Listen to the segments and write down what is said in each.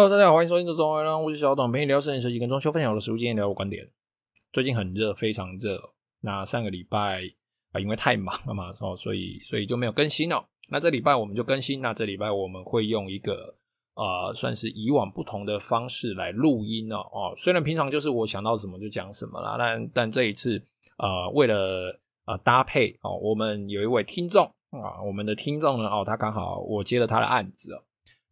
Hello，大家好，欢迎收听这种让我是小董陪你聊设计设计跟装修，分享我的实物经验，聊我观点。最近很热，非常热。那上个礼拜啊，因为太忙了嘛，哦，所以所以就没有更新了。那这礼拜我们就更新。那这礼拜我们会用一个呃，算是以往不同的方式来录音哦。哦，虽然平常就是我想到什么就讲什么啦，但但这一次呃，为了呃搭配哦，我们有一位听众啊，我们的听众呢哦，他刚好我接了他的案子。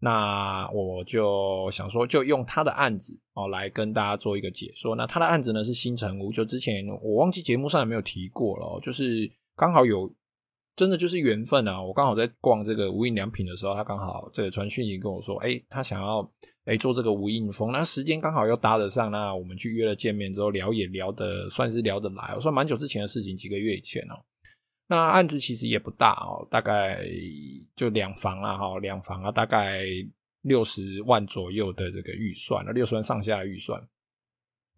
那我就想说，就用他的案子哦来跟大家做一个解说。那他的案子呢是新城屋，就之前我忘记节目上有没有提过了，就是刚好有真的就是缘分啊！我刚好在逛这个无印良品的时候，他刚好这个传讯息跟我说，诶，他想要诶做这个无印风，那时间刚好又搭得上，那我们去约了见面之后聊也聊得算是聊得来，我算蛮久之前的事情，几个月以前哦。那案子其实也不大哦，大概就两房啦哈，两房啊，大概六十万左右的这个预算，六十万上下的预算。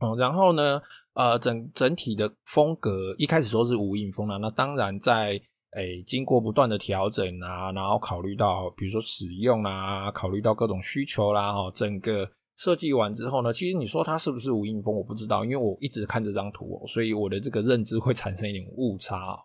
嗯，然后呢，呃，整整体的风格一开始说是无印风啦，那当然在诶经过不断的调整啊，然后考虑到比如说使用啊，考虑到各种需求啦，哈，整个设计完之后呢，其实你说它是不是无印风，我不知道，因为我一直看这张图，所以我的这个认知会产生一点误差。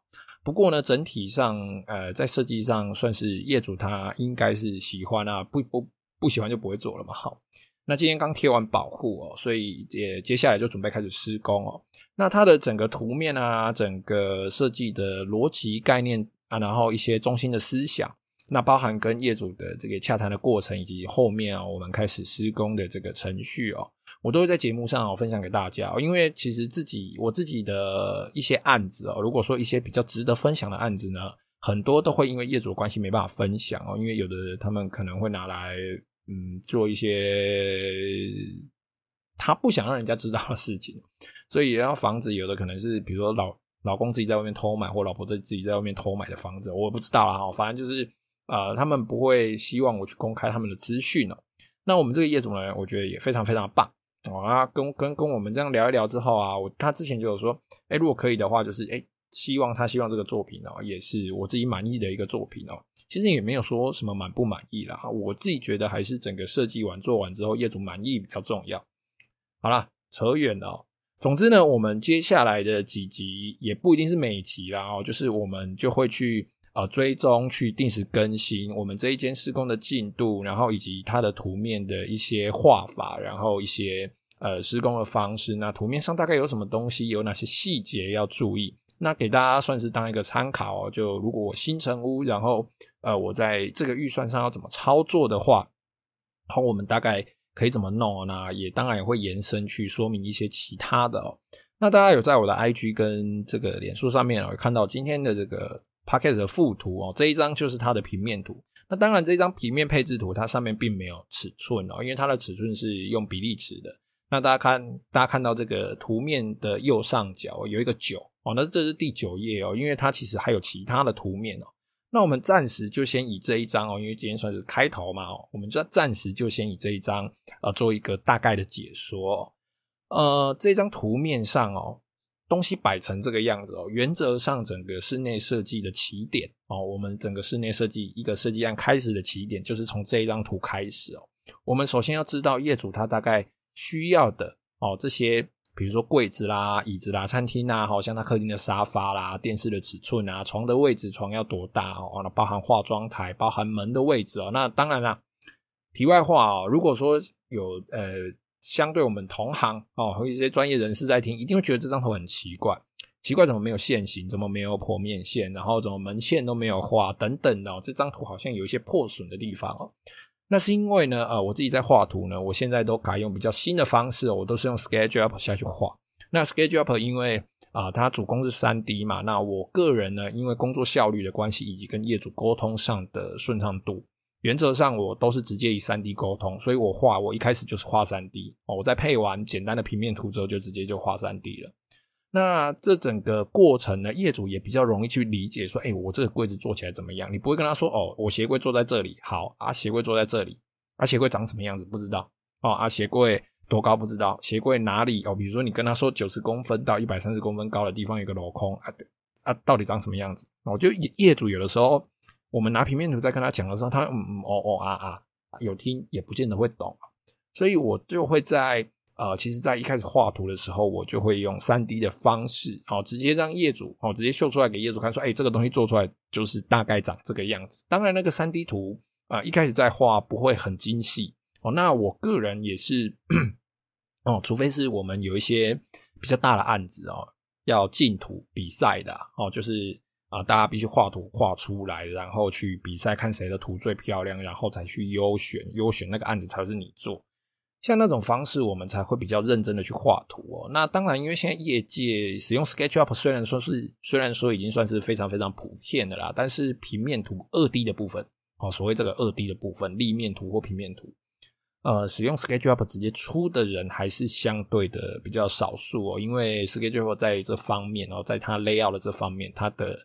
不过呢，整体上，呃，在设计上算是业主他应该是喜欢啊，不不不喜欢就不会做了嘛。好，那今天刚贴完保护哦，所以接接下来就准备开始施工哦。那它的整个图面啊，整个设计的逻辑概念啊，然后一些中心的思想，那包含跟业主的这个洽谈的过程，以及后面啊，我们开始施工的这个程序哦。我都会在节目上哦分享给大家，因为其实自己我自己的一些案子哦，如果说一些比较值得分享的案子呢，很多都会因为业主的关系没办法分享哦，因为有的他们可能会拿来嗯做一些他不想让人家知道的事情，所以然后房子有的可能是比如说老老公自己在外面偷买，或老婆在自己在外面偷买的房子，我不知道啦哈，反正就是呃他们不会希望我去公开他们的资讯哦。那我们这个业主呢，我觉得也非常非常棒。哦啊，跟跟跟我们这样聊一聊之后啊，我他之前就有说，哎，如果可以的话，就是哎，希望他希望这个作品哦，也是我自己满意的一个作品哦。其实也没有说什么满不满意啦，我自己觉得还是整个设计完做完之后，业主满意比较重要。好啦，扯远了。总之呢，我们接下来的几集也不一定是每集啦哦，就是我们就会去。啊，追踪去定时更新我们这一间施工的进度，然后以及它的图面的一些画法，然后一些呃施工的方式。那图面上大概有什么东西，有哪些细节要注意？那给大家算是当一个参考哦。就如果我新成屋，然后呃我在这个预算上要怎么操作的话，然后我们大概可以怎么弄？那也当然也会延伸去说明一些其他的哦。那大家有在我的 IG 跟这个脸书上面有看到今天的这个。Podcast 的附图哦，这一张就是它的平面图。那当然，这张平面配置图它上面并没有尺寸哦，因为它的尺寸是用比例尺的。那大家看，大家看到这个图面的右上角有一个九哦，那这是第九页哦，因为它其实还有其他的图面哦。那我们暂时就先以这一张哦，因为今天算是开头嘛哦，我们就暂时就先以这一张呃做一个大概的解说。呃，这张图面上哦。东西摆成这个样子哦，原则上整个室内设计的起点哦，我们整个室内设计一个设计案开始的起点就是从这一张图开始哦。我们首先要知道业主他大概需要的哦这些，比如说柜子啦、椅子啦、餐厅啦，好像他客厅的沙发啦、电视的尺寸啊、床的位置，床要多大哦？那包含化妆台、包含门的位置哦。那当然啦，题外话哦，如果说有呃。相对我们同行哦，和一些专业人士在听，一定会觉得这张图很奇怪，奇怪怎么没有线型，怎么没有剖面线，然后怎么门线都没有画等等的哦，这张图好像有一些破损的地方哦。那是因为呢，呃，我自己在画图呢，我现在都改用比较新的方式，我都是用 SketchUp 下去画。那 SketchUp 因为啊，它主攻是 3D 嘛，那我个人呢，因为工作效率的关系，以及跟业主沟通上的顺畅度。原则上我都是直接以 3D 沟通，所以我画我一开始就是画 3D 哦，我在配完简单的平面图之后就直接就画 3D 了。那这整个过程呢，业主也比较容易去理解，说，哎，我这个柜子做起来怎么样？你不会跟他说，哦，我鞋柜坐在这里，好啊，鞋柜坐在这里，啊，鞋柜长什么样子不知道哦，啊，鞋柜多高不知道，鞋柜哪里哦？比如说你跟他说九十公分到一百三十公分高的地方有个镂空啊，啊，到底长什么样子？我就业主有的时候。我们拿平面图在跟他讲的时候，他嗯嗯哦哦啊啊，有听也不见得会懂。所以我就会在呃，其实在一开始画图的时候，我就会用三 D 的方式，哦，直接让业主哦，直接秀出来给业主看，说，哎，这个东西做出来就是大概长这个样子。当然，那个三 D 图啊，一开始在画不会很精细哦。那我个人也是 哦，除非是我们有一些比较大的案子哦，要竞图比赛的哦，就是。啊，大家必须画图画出来，然后去比赛，看谁的图最漂亮，然后才去优选，优选那个案子才是你做。像那种方式，我们才会比较认真的去画图哦。那当然，因为现在业界使用 SketchUp 虽然说是，虽然说已经算是非常非常普遍的啦，但是平面图二 D 的部分，哦，所谓这个二 D 的部分，立面图或平面图，呃，使用 SketchUp 直接出的人还是相对的比较少数哦。因为 SketchUp 在这方面哦，在它 layout 的这方面，它的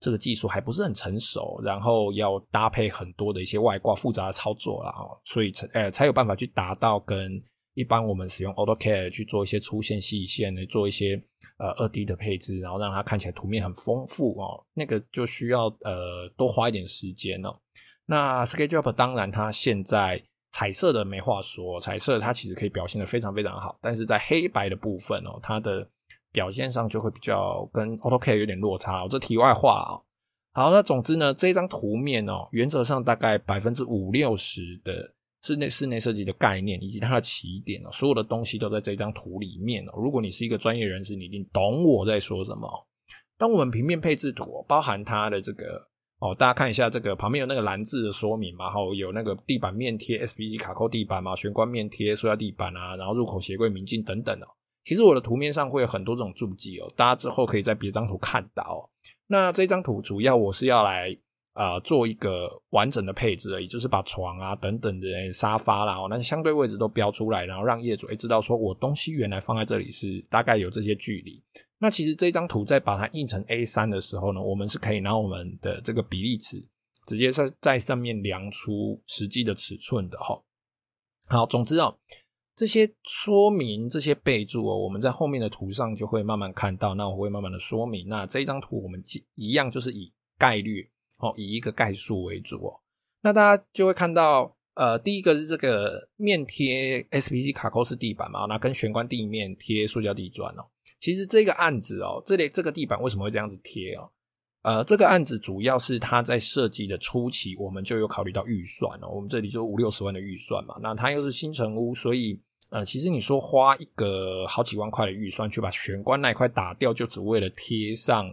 这个技术还不是很成熟，然后要搭配很多的一些外挂复杂的操作啦，所以才呃才有办法去达到跟一般我们使用 AutoCAD 去做一些粗线细线来做一些呃二 D 的配置，然后让它看起来图面很丰富哦，那个就需要呃多花一点时间哦。那 SketchUp 当然它现在彩色的没话说，彩色它其实可以表现得非常非常好，但是在黑白的部分哦，它的表现上就会比较跟 AutoCAD 有点落差哦，这题外话啊。好，那总之呢，这张图面哦，原则上大概百分之五六十的室内室内设计的概念以及它的起点哦，所有的东西都在这张图里面哦。如果你是一个专业人士，你一定懂我在说什么。当我们平面配置图包含它的这个哦，大家看一下这个旁边有那个蓝字的说明嘛，然后有那个地板面贴 SPC 卡扣地板嘛，玄关面贴塑料地板啊，然后入口鞋柜明镜等等哦。其实我的图面上会有很多这种注记哦，大家之后可以在别张图看到哦。那这张图主要我是要来呃做一个完整的配置而已，就是把床啊等等的沙发啦，那相对位置都标出来，然后让业主诶知道说我东西原来放在这里是大概有这些距离。那其实这张图在把它印成 A 三的时候呢，我们是可以拿我们的这个比例尺直接在在上面量出实际的尺寸的齁。好，总之哦。这些说明、这些备注哦，我们在后面的图上就会慢慢看到。那我会慢慢的说明。那这一张图我们一样就是以概率哦，以一个概述为主哦。那大家就会看到，呃，第一个是这个面贴 SPC 卡扣式地板嘛，那跟玄关地面贴塑胶地砖哦。其实这个案子哦，这里这个地板为什么会这样子贴哦？呃，这个案子主要是它在设计的初期，我们就有考虑到预算哦。我们这里就五六十万的预算嘛，那它又是新城屋，所以。呃，其实你说花一个好几万块的预算去把玄关那一块打掉，就只为了贴上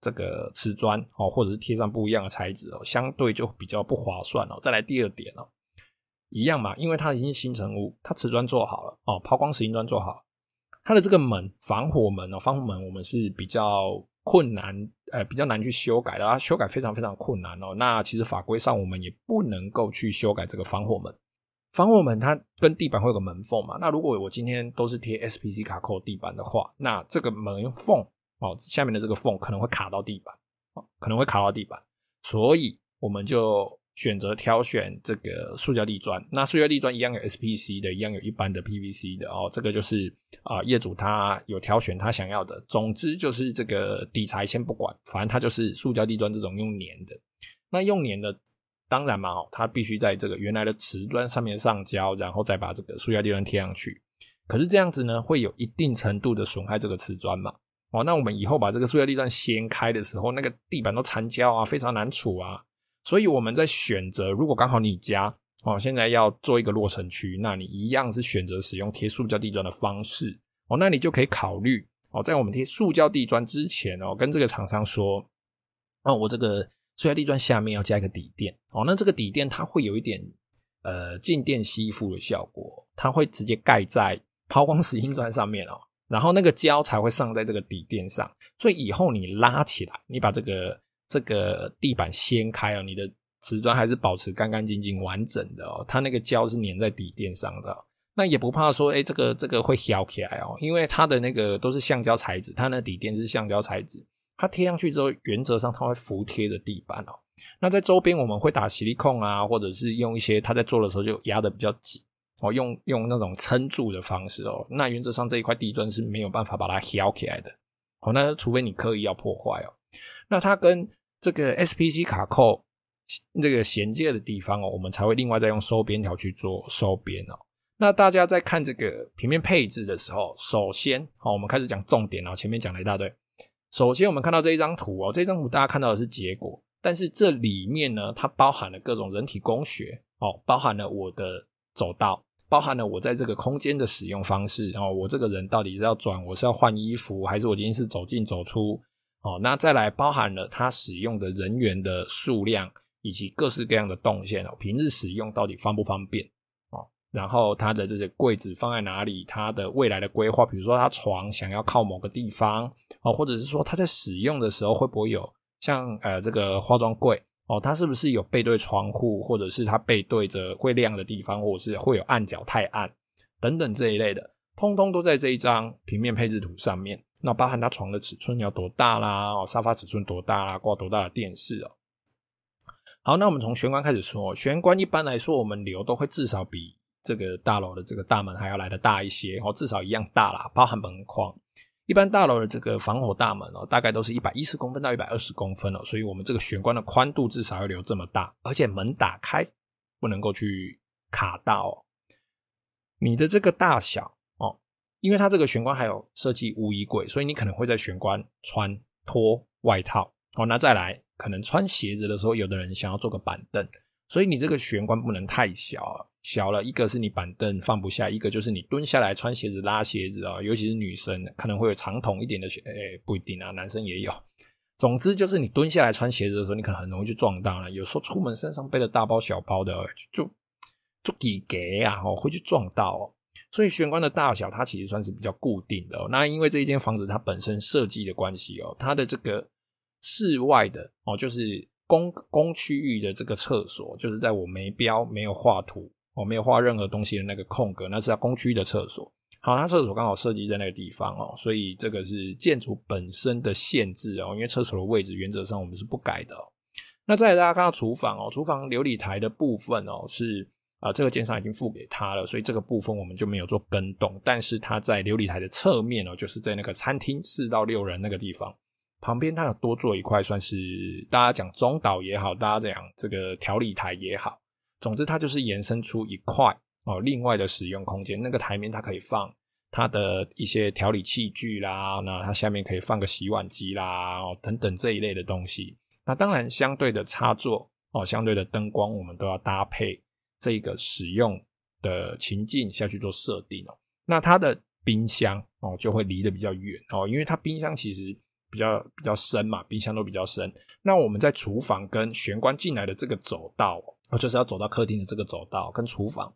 这个瓷砖哦，或者是贴上不一样的材质哦，相对就比较不划算哦。再来第二点哦，一样嘛，因为它已经新成屋，它瓷砖做好了哦，抛光石英砖做好，它的这个门防火门哦，防火门我们是比较困难，呃，比较难去修改的，它修改非常非常困难哦。那其实法规上我们也不能够去修改这个防火门。防火门它跟地板会有个门缝嘛？那如果我今天都是贴 SPC 卡扣地板的话，那这个门缝哦，下面的这个缝可能会卡到地板，可能会卡到地板，所以我们就选择挑选这个塑胶地砖。那塑胶地砖一样有 SPC 的，一样有一般的 PVC 的哦。这个就是啊、业主他有挑选他想要的。总之就是这个底材先不管，反正它就是塑胶地砖这种用粘的。那用粘的。当然嘛，哦，它必须在这个原来的瓷砖上面上胶，然后再把这个塑胶地砖贴上去。可是这样子呢，会有一定程度的损害这个瓷砖嘛。哦，那我们以后把这个塑胶地砖掀开的时候，那个地板都残胶啊，非常难处啊。所以我们在选择，如果刚好你家哦现在要做一个落成区，那你一样是选择使用贴塑胶地砖的方式哦，那你就可以考虑哦，在我们贴塑胶地砖之前哦，跟这个厂商说，哦，我这个。塑料地砖下面要加一个底垫。哦，那这个底垫它会有一点呃静电吸附的效果，它会直接盖在抛光石英砖上面哦，然后那个胶才会上在这个底垫上，所以以后你拉起来，你把这个这个地板掀开哦，你的瓷砖还是保持干干净净完整的哦，它那个胶是粘在底垫上的哦，那也不怕说哎这个这个会翘起来哦，因为它的那个都是橡胶材质，它那底垫是橡胶材质。它贴上去之后，原则上它会服贴着地板哦。那在周边我们会打吸力控啊，或者是用一些它在做的时候就压的比较紧哦，用用那种撑住的方式哦。那原则上这一块地砖是没有办法把它挑起来的哦。那除非你刻意要破坏哦。那它跟这个 SPC 卡扣这个衔接的地方哦，我们才会另外再用收边条去做收边哦。那大家在看这个平面配置的时候，首先，好，我们开始讲重点哦。前面讲了一大堆，首先我们看到这一张图哦，这张图大家看到的是结果，但是这里面呢，它包含了各种人体工学哦，包含了我的走道，包含了我在这个空间的使用方式，然后我这个人到底是要转，我是要换衣服，还是我今天是走进走出？哦，那再来包含了它使用的人员的数量，以及各式各样的动线哦，平日使用到底方不方便？然后它的这些柜子放在哪里？它的未来的规划，比如说它床想要靠某个地方哦，或者是说它在使用的时候会不会有像呃这个化妆柜哦，它是不是有背对窗户，或者是它背对着会亮的地方，或者是会有暗角太暗等等这一类的，通通都在这一张平面配置图上面。那包含它床的尺寸要多大啦，哦，沙发尺寸多大啦，挂多大的电视哦。好，那我们从玄关开始说，玄关一般来说我们留都会至少比。这个大楼的这个大门还要来得大一些哦，至少一样大啦，包含门框。一般大楼的这个防火大门哦，大概都是一百一十公分到一百二十公分哦，所以我们这个玄关的宽度至少要留这么大，而且门打开不能够去卡到哦。你的这个大小哦，因为它这个玄关还有设计污衣柜，所以你可能会在玄关穿脱外套哦。那再来，可能穿鞋子的时候，有的人想要做个板凳，所以你这个玄关不能太小。小了一个是你板凳放不下，一个就是你蹲下来穿鞋子拉鞋子啊，尤其是女生可能会有长筒一点的鞋，哎、欸，不一定啊，男生也有。总之就是你蹲下来穿鞋子的时候，你可能很容易去撞到了。有时候出门身上背了大包小包的，就就给给啊，哦，会去撞到。所以玄关的大小它其实算是比较固定的。那因为这一间房子它本身设计的关系哦，它的这个室外的哦，就是公公区域的这个厕所，就是在我没标没有画图。我没有画任何东西的那个空格，那是要公区的厕所。好，它厕所刚好设计在那个地方哦，所以这个是建筑本身的限制哦。因为厕所的位置原则上我们是不改的。那再来大家看到厨房哦，厨房琉璃台的部分哦是啊，这个建商已经付给他了，所以这个部分我们就没有做更动。但是它在琉璃台的侧面哦，就是在那个餐厅四到六人那个地方旁边，它有多做一块，算是大家讲中岛也好，大家讲这个调理台也好。总之，它就是延伸出一块哦，另外的使用空间。那个台面它可以放它的一些调理器具啦，那它下面可以放个洗碗机啦，哦等等这一类的东西。那当然，相对的插座哦，相对的灯光，我们都要搭配这个使用的情境下去做设定哦。那它的冰箱哦，就会离得比较远哦，因为它冰箱其实比较比较深嘛，冰箱都比较深。那我们在厨房跟玄关进来的这个走道。就是要走到客厅的这个走道跟厨房。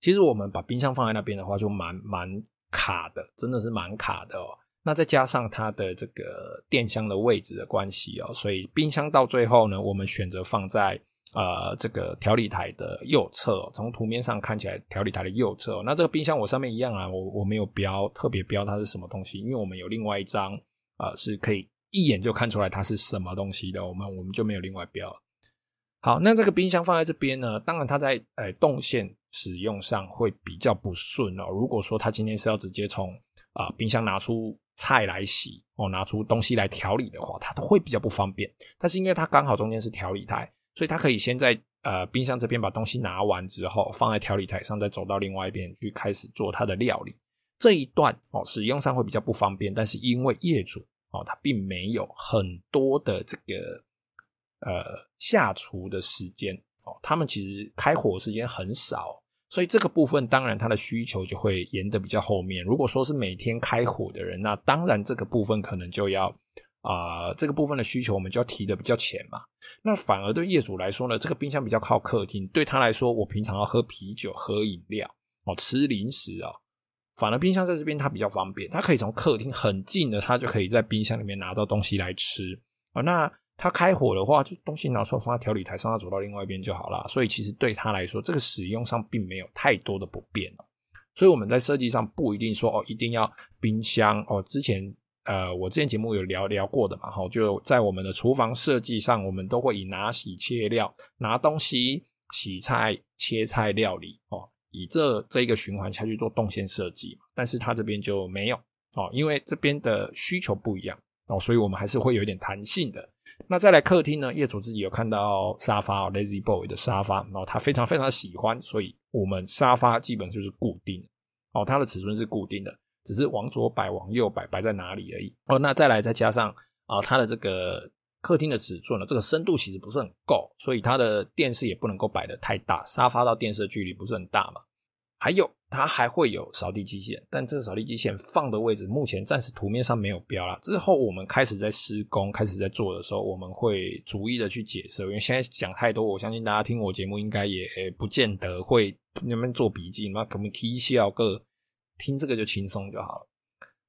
其实我们把冰箱放在那边的话，就蛮蛮卡的，真的是蛮卡的哦。那再加上它的这个电箱的位置的关系哦，所以冰箱到最后呢，我们选择放在呃这个调理台的右侧。从图面上看起来，调理台的右侧。那这个冰箱我上面一样啊，我我没有标特别标它是什么东西，因为我们有另外一张呃是可以一眼就看出来它是什么东西的，我们我们就没有另外标。好，那这个冰箱放在这边呢，当然它在呃动线使用上会比较不顺哦。如果说它今天是要直接从啊、冰箱拿出菜来洗哦，拿出东西来调理的话，它都会比较不方便。但是因为它刚好中间是调理台，所以它可以先在呃冰箱这边把东西拿完之后，放在调理台上，再走到另外一边去开始做它的料理。这一段哦使用上会比较不方便，但是因为业主哦他并没有很多的这个。呃，下厨的时间哦，他们其实开火时间很少，所以这个部分当然他的需求就会延得比较后面。如果说是每天开火的人，那当然这个部分可能就要啊、这个部分的需求我们就要提的比较前嘛。那反而对业主来说呢，这个冰箱比较靠客厅，对他来说，我平常要喝啤酒、喝饮料哦，吃零食啊、哦，反而冰箱在这边它比较方便，它可以从客厅很近的，它就可以在冰箱里面拿到东西来吃啊、哦。那它开火的话，就东西拿出来放在调理台上，它走到另外一边就好了。所以其实对他来说，这个使用上并没有太多的不便。所以我们在设计上不一定说哦，一定要冰箱哦。之前呃，我之前节目有聊聊过的嘛，哈，就在我们的厨房设计上，我们都会以拿洗切料、拿东西洗菜、切菜料理哦，以这这一个循环下去做动线设计嘛。但是他这边就没有哦，因为这边的需求不一样哦，所以我们还是会有一点弹性的。那再来客厅呢，业主自己有看到沙发哦 Lazy Boy 的沙发，然后他非常非常喜欢，所以我们沙发基本就是固定哦，它的尺寸是固定的，只是往左摆往右摆摆在哪里而已哦。那再来再加上啊，它的这个客厅的尺寸呢，这个深度其实不是很够，所以它的电视也不能够摆得太大，沙发到电视的距离不是很大嘛。还有，它还会有扫地机器人，但这个扫地机器人放的位置目前暂时图面上没有标啦。之后我们开始在施工、开始在做的时候，我们会逐一的去解释。因为现在讲太多，我相信大家听我节目应该也不见得会那边做笔记，那可能提一下个听这个就轻松就好了。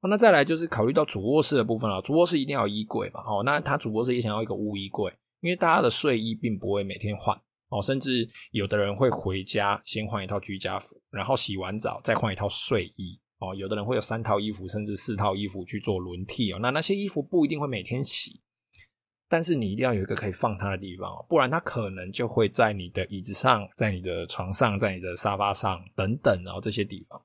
那再来就是考虑到主卧室的部分了，主卧室一定要有衣柜嘛。哦，那他主卧室也想要一个污衣柜，因为大家的睡衣并不会每天换。哦，甚至有的人会回家先换一套居家服，然后洗完澡再换一套睡衣。哦，有的人会有三套衣服，甚至四套衣服去做轮替哦。那那些衣服不一定会每天洗，但是你一定要有一个可以放它的地方哦，不然它可能就会在你的椅子上、在你的床上、在你的沙发上等等哦，这些地方。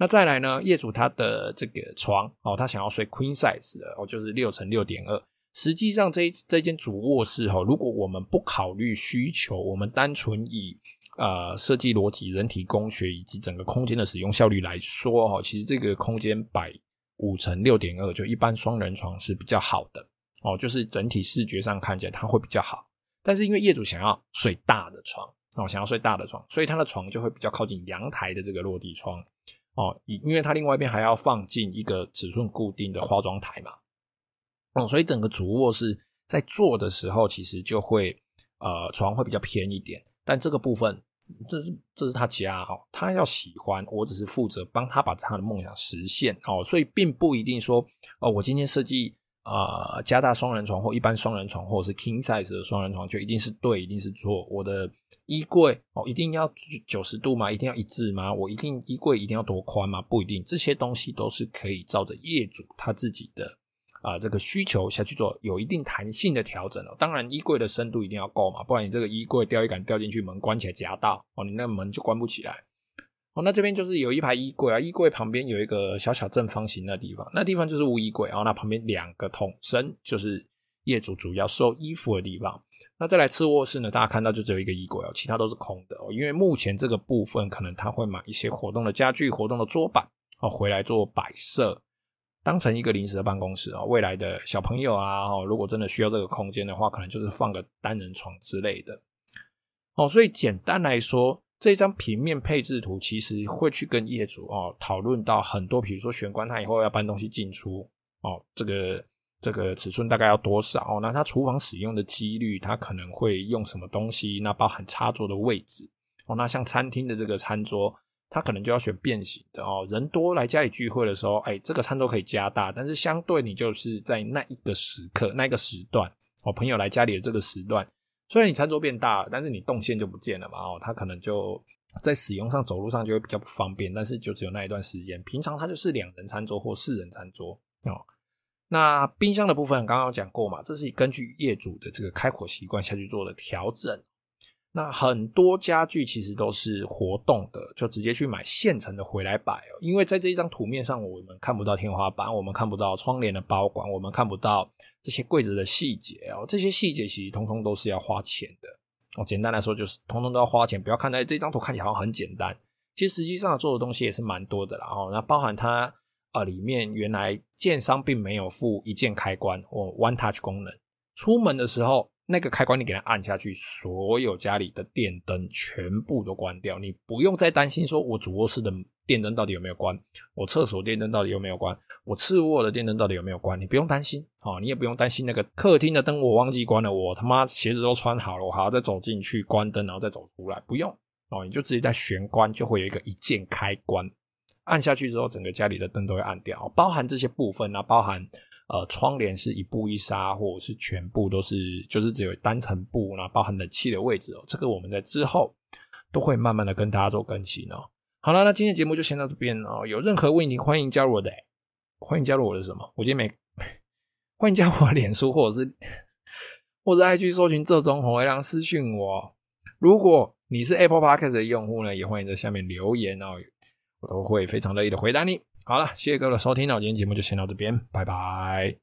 那再来呢，业主他的这个床哦，他想要睡 Queen size 的哦，就是六乘六点二。实际上这，这这间主卧室哈，如果我们不考虑需求，我们单纯以呃设计逻辑、人体工学以及整个空间的使用效率来说哈，其实这个空间摆五乘六点二，就一般双人床是比较好的哦，就是整体视觉上看起来它会比较好。但是因为业主想要睡大的床哦，想要睡大的床，所以他的床就会比较靠近阳台的这个落地窗哦，因为它另外一边还要放进一个尺寸固定的化妆台嘛。哦，所以整个主卧室在做的时候，其实就会呃床会比较偏一点，但这个部分这是这是他家哈，他要喜欢，我只是负责帮他把他的梦想实现哦，所以并不一定说哦，我今天设计呃加大双人床或一般双人床或者是 king size 的双人床就一定是对，一定是错。我的衣柜哦一定要九十度吗？一定要一致吗？我一定衣柜一定要多宽吗？不一定，这些东西都是可以照着业主他自己的。啊、这个需求下去做有一定弹性的调整哦。当然，衣柜的深度一定要够嘛，不然你这个衣柜吊衣杆掉进去，门关起来夹到哦，你那个门就关不起来哦。那这边就是有一排衣柜啊，衣柜旁边有一个小小正方形的地方，那地方就是无衣柜哦。那旁边两个桶身就是业主主要收衣服的地方。那再来次卧室呢，大家看到就只有一个衣柜哦，其他都是空的哦。因为目前这个部分可能他会买一些活动的家具、活动的桌板哦，回来做摆设。当成一个临时的办公室啊，未来的小朋友啊，如果真的需要这个空间的话，可能就是放个单人床之类的。哦，所以简单来说，这张平面配置图其实会去跟业主哦讨论到很多，比如说玄关，他以后要搬东西进出哦，这个这个尺寸大概要多少？哦，那他厨房使用的几率，他可能会用什么东西？那包含插座的位置哦，那像餐厅的这个餐桌。他可能就要选变形的哦，人多来家里聚会的时候，哎，这个餐桌可以加大，但是相对你就是在那一个时刻、那一个时段哦，朋友来家里的这个时段，虽然你餐桌变大了，但是你动线就不见了嘛哦，它可能就在使用上、走路上就会比较不方便，但是就只有那一段时间，平常它就是两人餐桌或四人餐桌哦。那冰箱的部分刚刚讲过嘛，这是根据业主的这个开火习惯下去做的调整。那很多家具其实都是活动的，就直接去买现成的回来摆哦。因为在这一张图面上，我们看不到天花板，我们看不到窗帘的包管，我们看不到这些柜子的细节哦。这些细节其实通通都是要花钱的哦。简单来说，就是通通都要花钱。不要看在这张图看起来好像很简单，其实实际上做的东西也是蛮多的啦哦。那包含它呃里面原来建商并没有附一键开关或 One Touch 功能，出门的时候。那个开关你给它按下去，所有家里的电灯全部都关掉，你不用再担心说，我主卧室的电灯到底有没有关，我厕所电灯到底有没有关，我次卧的电灯到底有没有关，你不用担心啊，你也不用担心那个客厅的灯我忘记关了，我他妈鞋子都穿好了，我还要再走进去关灯，然后再走出来，不用哦，你就直接在玄关就会有一个一键开关，按下去之后，整个家里的灯都会按掉，包含这些部分啊，包含。呃，窗帘是一布一纱，或者是全部都是，就是只有单层布，然后包含冷气的位置哦。这个我们在之后都会慢慢的跟大家做更新哦。好了，那今天节目就先到这边哦。有任何问题，欢迎加入我的，欢迎加入我的什么？我今天没，欢迎加入我脸书，或者是或者 IG 搜寻这种红微亮私讯我。如果你是 Apple Podcast 的用户呢，也欢迎在下面留言哦，我都会非常乐意的回答你。好了，谢谢各位的收听，那我今天节目就先到这边，拜拜。